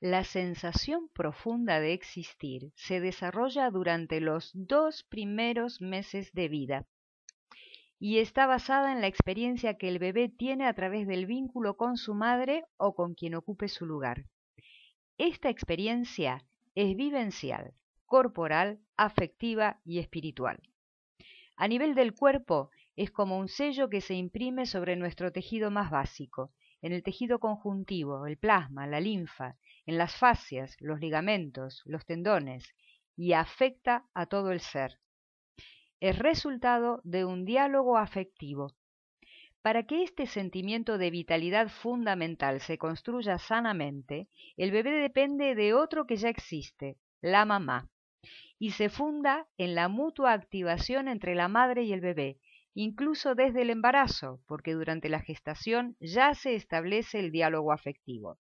La sensación profunda de existir se desarrolla durante los dos primeros meses de vida y está basada en la experiencia que el bebé tiene a través del vínculo con su madre o con quien ocupe su lugar. Esta experiencia es vivencial, corporal, afectiva y espiritual. A nivel del cuerpo, es como un sello que se imprime sobre nuestro tejido más básico, en el tejido conjuntivo, el plasma, la linfa, en las fascias, los ligamentos, los tendones, y afecta a todo el ser. Es resultado de un diálogo afectivo. Para que este sentimiento de vitalidad fundamental se construya sanamente, el bebé depende de otro que ya existe, la mamá, y se funda en la mutua activación entre la madre y el bebé, incluso desde el embarazo, porque durante la gestación ya se establece el diálogo afectivo.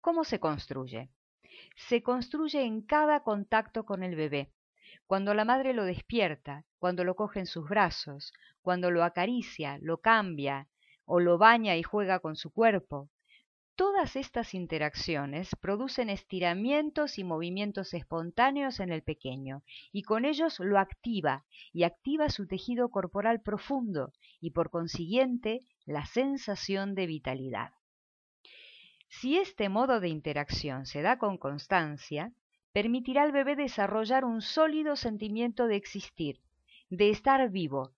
¿Cómo se construye? Se construye en cada contacto con el bebé, cuando la madre lo despierta, cuando lo coge en sus brazos, cuando lo acaricia, lo cambia o lo baña y juega con su cuerpo, Todas estas interacciones producen estiramientos y movimientos espontáneos en el pequeño, y con ellos lo activa, y activa su tejido corporal profundo, y por consiguiente la sensación de vitalidad. Si este modo de interacción se da con constancia, permitirá al bebé desarrollar un sólido sentimiento de existir, de estar vivo.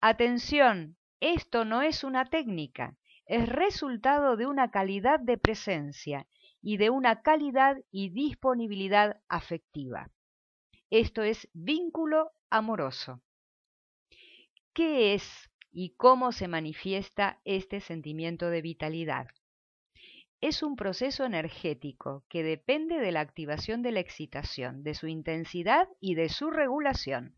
Atención, esto no es una técnica, es resultado de una calidad de presencia y de una calidad y disponibilidad afectiva. Esto es vínculo amoroso. ¿Qué es y cómo se manifiesta este sentimiento de vitalidad? Es un proceso energético que depende de la activación de la excitación, de su intensidad y de su regulación.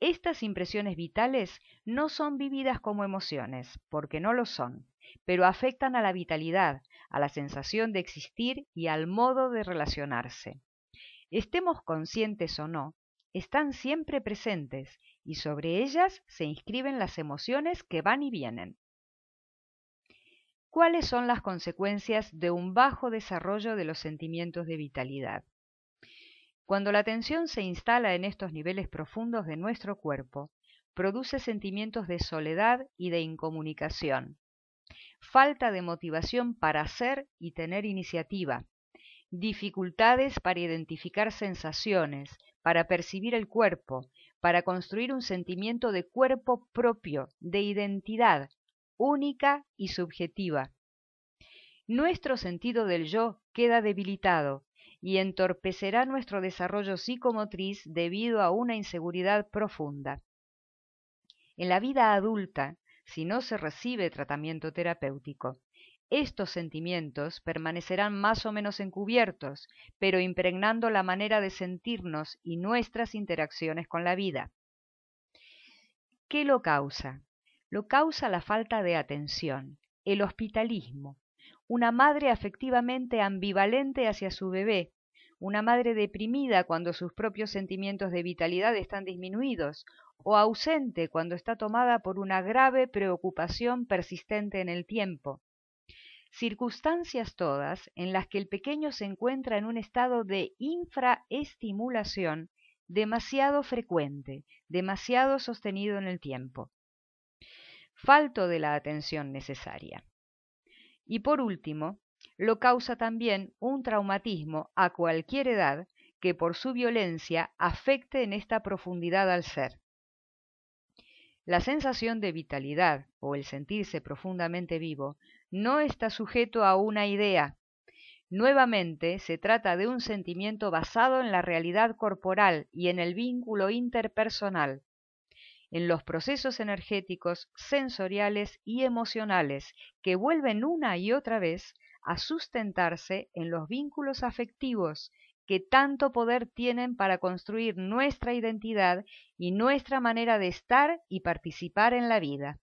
Estas impresiones vitales no son vividas como emociones, porque no lo son, pero afectan a la vitalidad, a la sensación de existir y al modo de relacionarse. Estemos conscientes o no, están siempre presentes y sobre ellas se inscriben las emociones que van y vienen. ¿Cuáles son las consecuencias de un bajo desarrollo de los sentimientos de vitalidad? Cuando la tensión se instala en estos niveles profundos de nuestro cuerpo, produce sentimientos de soledad y de incomunicación, falta de motivación para hacer y tener iniciativa, dificultades para identificar sensaciones, para percibir el cuerpo, para construir un sentimiento de cuerpo propio, de identidad, única y subjetiva. Nuestro sentido del yo queda debilitado y entorpecerá nuestro desarrollo psicomotriz debido a una inseguridad profunda. En la vida adulta, si no se recibe tratamiento terapéutico, estos sentimientos permanecerán más o menos encubiertos, pero impregnando la manera de sentirnos y nuestras interacciones con la vida. ¿Qué lo causa? Lo causa la falta de atención, el hospitalismo, una madre afectivamente ambivalente hacia su bebé, una madre deprimida cuando sus propios sentimientos de vitalidad están disminuidos, o ausente cuando está tomada por una grave preocupación persistente en el tiempo. Circunstancias todas en las que el pequeño se encuentra en un estado de infraestimulación demasiado frecuente, demasiado sostenido en el tiempo. Falto de la atención necesaria. Y por último, lo causa también un traumatismo a cualquier edad que por su violencia afecte en esta profundidad al ser. La sensación de vitalidad o el sentirse profundamente vivo no está sujeto a una idea. Nuevamente se trata de un sentimiento basado en la realidad corporal y en el vínculo interpersonal, en los procesos energéticos, sensoriales y emocionales que vuelven una y otra vez a sustentarse en los vínculos afectivos que tanto poder tienen para construir nuestra identidad y nuestra manera de estar y participar en la vida.